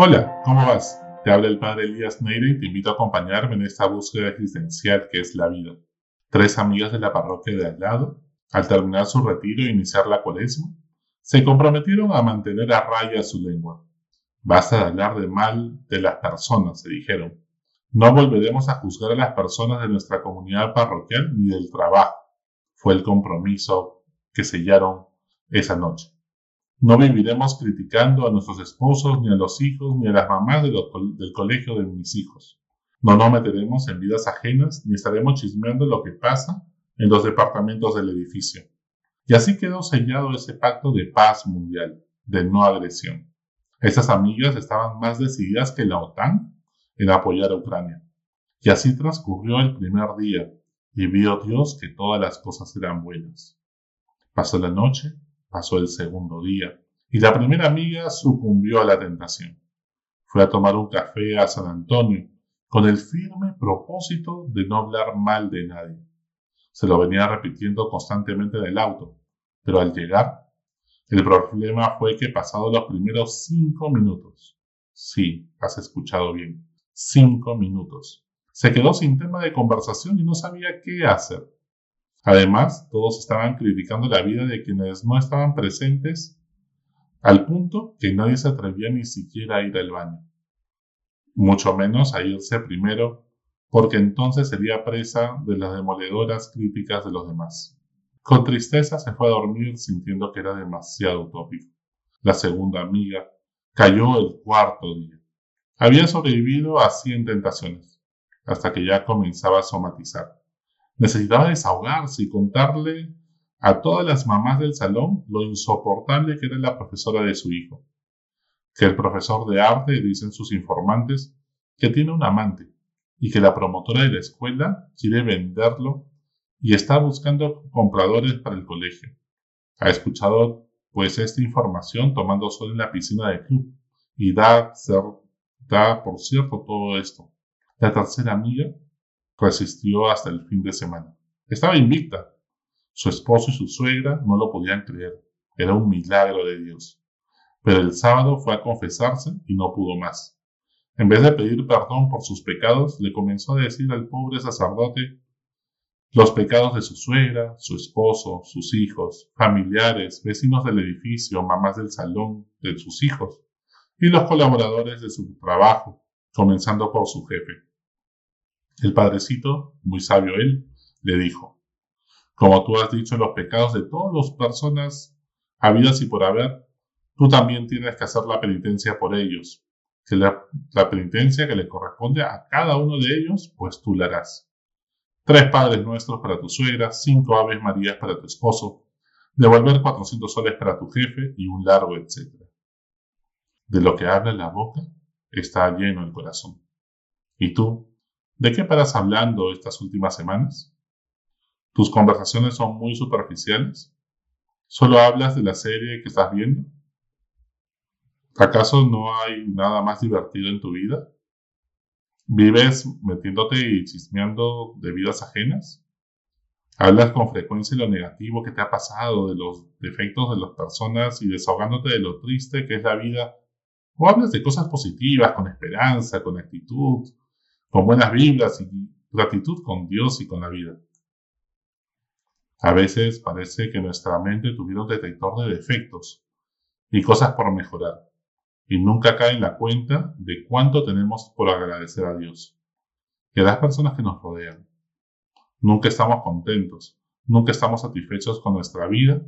Hola, ¿cómo vas? Te habla el padre Elías Neire y te invito a acompañarme en esta búsqueda existencial que es la vida. Tres amigas de la parroquia de al lado, al terminar su retiro e iniciar la cuaresma, se comprometieron a mantener a raya su lengua. Basta de hablar de mal de las personas, se dijeron. No volveremos a juzgar a las personas de nuestra comunidad parroquial ni del trabajo. Fue el compromiso que sellaron esa noche. No viviremos criticando a nuestros esposos, ni a los hijos, ni a las mamás del colegio de mis hijos. No nos meteremos en vidas ajenas, ni estaremos chismeando lo que pasa en los departamentos del edificio. Y así quedó sellado ese pacto de paz mundial, de no agresión. Esas amigas estaban más decididas que la OTAN en apoyar a Ucrania. Y así transcurrió el primer día, y vio Dios que todas las cosas eran buenas. Pasó la noche, Pasó el segundo día y la primera amiga sucumbió a la tentación. Fue a tomar un café a San Antonio con el firme propósito de no hablar mal de nadie. Se lo venía repitiendo constantemente en el auto, pero al llegar, el problema fue que pasado los primeros cinco minutos, sí, has escuchado bien, cinco minutos, se quedó sin tema de conversación y no sabía qué hacer. Además, todos estaban criticando la vida de quienes no estaban presentes, al punto que nadie se atrevía ni siquiera a ir al baño, mucho menos a irse primero, porque entonces sería presa de las demoledoras críticas de los demás. Con tristeza se fue a dormir sintiendo que era demasiado utópico. La segunda amiga cayó el cuarto día. Había sobrevivido a cien tentaciones, hasta que ya comenzaba a somatizar. Necesitaba desahogarse y contarle a todas las mamás del salón lo insoportable que era la profesora de su hijo. Que el profesor de arte, dicen sus informantes, que tiene un amante y que la promotora de la escuela quiere venderlo y está buscando compradores para el colegio. Ha escuchado pues esta información tomando sol en la piscina del club y da, da por cierto todo esto. La tercera amiga resistió hasta el fin de semana. Estaba invicta. Su esposo y su suegra no lo podían creer. Era un milagro de Dios. Pero el sábado fue a confesarse y no pudo más. En vez de pedir perdón por sus pecados, le comenzó a decir al pobre sacerdote los pecados de su suegra, su esposo, sus hijos, familiares, vecinos del edificio, mamás del salón, de sus hijos, y los colaboradores de su trabajo, comenzando por su jefe. El padrecito, muy sabio él, le dijo, como tú has dicho los pecados de todas las personas habidas y por haber, tú también tienes que hacer la penitencia por ellos. Que la, la penitencia que le corresponde a cada uno de ellos, pues tú la harás. Tres padres nuestros para tu suegra, cinco aves marías para tu esposo, devolver cuatrocientos soles para tu jefe y un largo etcétera. De lo que habla la boca está lleno el corazón. Y tú, ¿De qué paras hablando estas últimas semanas? ¿Tus conversaciones son muy superficiales? ¿Solo hablas de la serie que estás viendo? ¿Acaso no hay nada más divertido en tu vida? ¿Vives metiéndote y chismeando de vidas ajenas? ¿Hablas con frecuencia de lo negativo que te ha pasado, de los defectos de las personas y desahogándote de lo triste que es la vida? ¿O hablas de cosas positivas, con esperanza, con actitud, con buenas vibras y gratitud con Dios y con la vida. A veces parece que nuestra mente tuviera un detector de defectos y cosas por mejorar, y nunca cae en la cuenta de cuánto tenemos por agradecer a Dios y a las personas que nos rodean. Nunca estamos contentos, nunca estamos satisfechos con nuestra vida,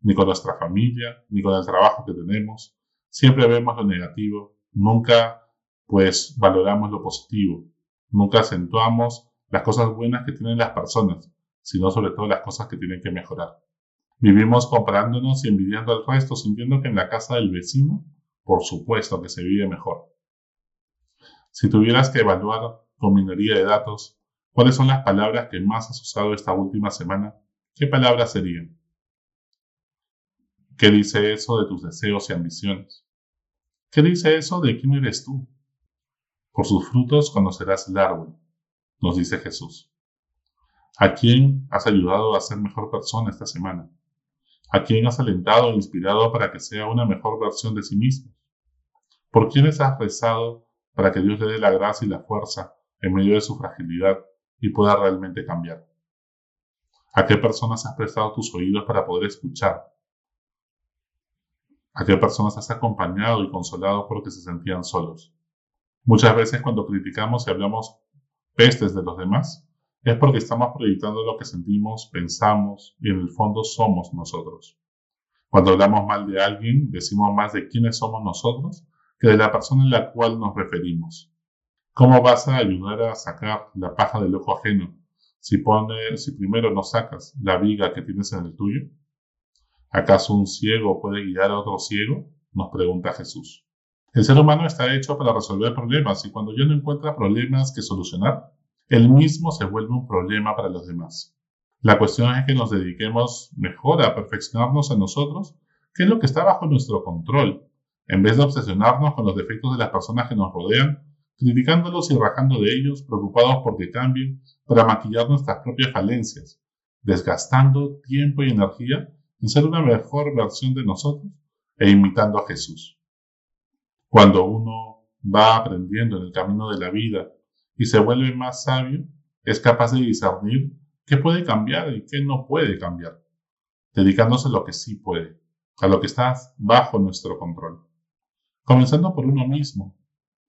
ni con nuestra familia, ni con el trabajo que tenemos. Siempre vemos lo negativo, nunca pues valoramos lo positivo Nunca acentuamos las cosas buenas que tienen las personas, sino sobre todo las cosas que tienen que mejorar. Vivimos comparándonos y envidiando al resto, sintiendo que en la casa del vecino, por supuesto que se vive mejor. Si tuvieras que evaluar con minería de datos cuáles son las palabras que más has usado esta última semana, ¿qué palabras serían? ¿Qué dice eso de tus deseos y ambiciones? ¿Qué dice eso de quién eres tú? Por sus frutos conocerás el árbol, nos dice Jesús. ¿A quién has ayudado a ser mejor persona esta semana? ¿A quién has alentado e inspirado para que sea una mejor versión de sí mismo? ¿Por quiénes has rezado para que Dios le dé la gracia y la fuerza en medio de su fragilidad y pueda realmente cambiar? ¿A qué personas has prestado tus oídos para poder escuchar? ¿A qué personas has acompañado y consolado porque se sentían solos? Muchas veces cuando criticamos y hablamos pestes de los demás, es porque estamos proyectando lo que sentimos, pensamos y en el fondo somos nosotros. Cuando hablamos mal de alguien, decimos más de quiénes somos nosotros que de la persona en la cual nos referimos. ¿Cómo vas a ayudar a sacar la paja del ojo ajeno si, pone, si primero no sacas la viga que tienes en el tuyo? ¿Acaso un ciego puede guiar a otro ciego? Nos pregunta Jesús. El ser humano está hecho para resolver problemas y cuando ya no encuentra problemas que solucionar, él mismo se vuelve un problema para los demás. La cuestión es que nos dediquemos mejor a perfeccionarnos a nosotros, que es lo que está bajo nuestro control, en vez de obsesionarnos con los defectos de las personas que nos rodean, criticándolos y rajando de ellos, preocupados por que cambien para maquillar nuestras propias falencias, desgastando tiempo y energía en ser una mejor versión de nosotros e imitando a Jesús. Cuando uno va aprendiendo en el camino de la vida y se vuelve más sabio, es capaz de discernir qué puede cambiar y qué no puede cambiar, dedicándose a lo que sí puede, a lo que está bajo nuestro control. Comenzando por uno mismo.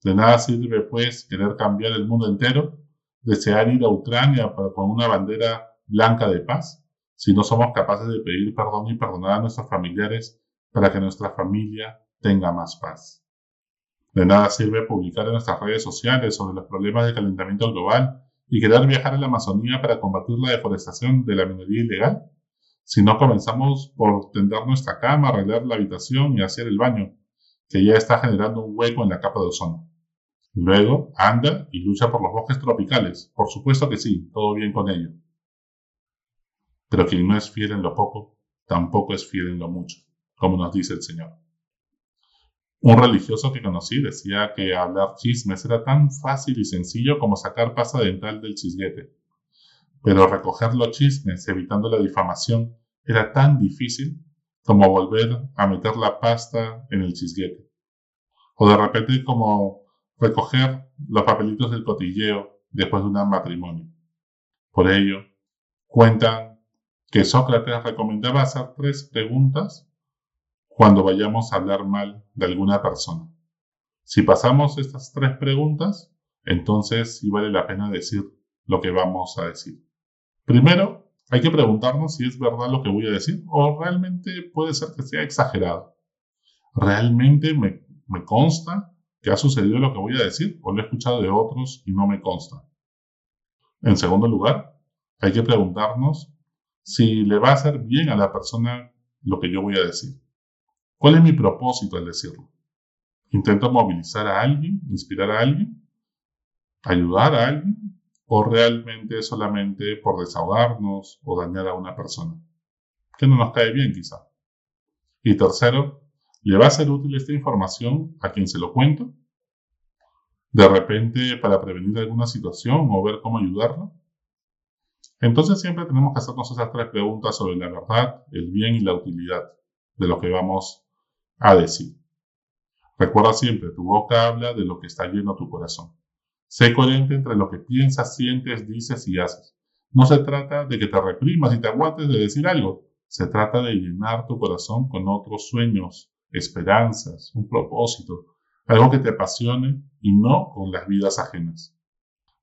De nada sirve, pues, querer cambiar el mundo entero, desear ir a Ucrania con una bandera blanca de paz, si no somos capaces de pedir perdón y perdonar a nuestros familiares para que nuestra familia tenga más paz. De nada sirve publicar en nuestras redes sociales sobre los problemas de calentamiento global y querer viajar a la Amazonía para combatir la deforestación de la minería ilegal, si no comenzamos por tender nuestra cama, arreglar la habitación y hacer el baño, que ya está generando un hueco en la capa de ozono. Luego, anda y lucha por los bosques tropicales. Por supuesto que sí, todo bien con ello. Pero quien no es fiel en lo poco, tampoco es fiel en lo mucho, como nos dice el Señor. Un religioso que conocí decía que hablar chismes era tan fácil y sencillo como sacar pasta dental del chisguete. Pero recoger los chismes evitando la difamación era tan difícil como volver a meter la pasta en el chisguete. O de repente como recoger los papelitos del cotilleo después de un matrimonio. Por ello, cuentan que Sócrates recomendaba hacer tres preguntas cuando vayamos a hablar mal de alguna persona. Si pasamos estas tres preguntas, entonces sí vale la pena decir lo que vamos a decir. Primero, hay que preguntarnos si es verdad lo que voy a decir o realmente puede ser que sea exagerado. ¿Realmente me, me consta que ha sucedido lo que voy a decir o lo he escuchado de otros y no me consta? En segundo lugar, hay que preguntarnos si le va a hacer bien a la persona lo que yo voy a decir. ¿Cuál es mi propósito al decirlo? ¿Intento movilizar a alguien, inspirar a alguien, ayudar a alguien? o realmente solamente por desahogarnos o dañar a una persona, que no nos cae bien quizá. Y tercero, ¿le va a ser útil esta información a quien se lo cuento? De repente para prevenir alguna situación o ver cómo ayudarlo. Entonces siempre tenemos que hacernos esas tres preguntas sobre la verdad, el bien y la utilidad de lo que vamos a decir. Recuerda siempre, tu boca habla de lo que está lleno tu corazón. Sé coherente entre lo que piensas, sientes, dices y haces. No se trata de que te reprimas y te aguantes de decir algo. Se trata de llenar tu corazón con otros sueños, esperanzas, un propósito, algo que te apasione y no con las vidas ajenas.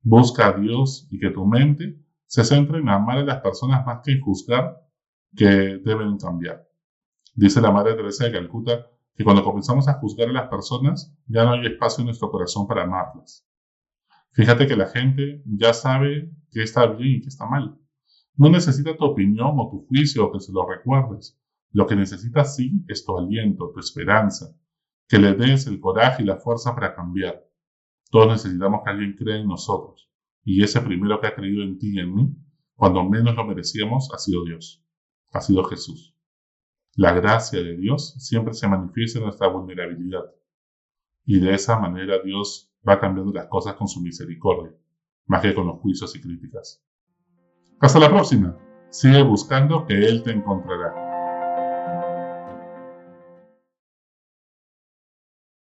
Busca a Dios y que tu mente se centre en amar a las personas más que en juzgar que deben cambiar. Dice la Madre Teresa de Calcuta que cuando comenzamos a juzgar a las personas ya no hay espacio en nuestro corazón para amarlas. Fíjate que la gente ya sabe qué está bien y qué está mal. No necesita tu opinión o tu juicio o que se lo recuerdes. Lo que necesita sí es tu aliento, tu esperanza, que le des el coraje y la fuerza para cambiar. Todos necesitamos que alguien crea en nosotros. Y ese primero que ha creído en ti y en mí, cuando menos lo merecíamos, ha sido Dios. Ha sido Jesús. La gracia de Dios siempre se manifiesta en nuestra vulnerabilidad. Y de esa manera Dios va cambiando las cosas con su misericordia, más que con los juicios y críticas. Hasta la próxima. Sigue buscando que Él te encontrará.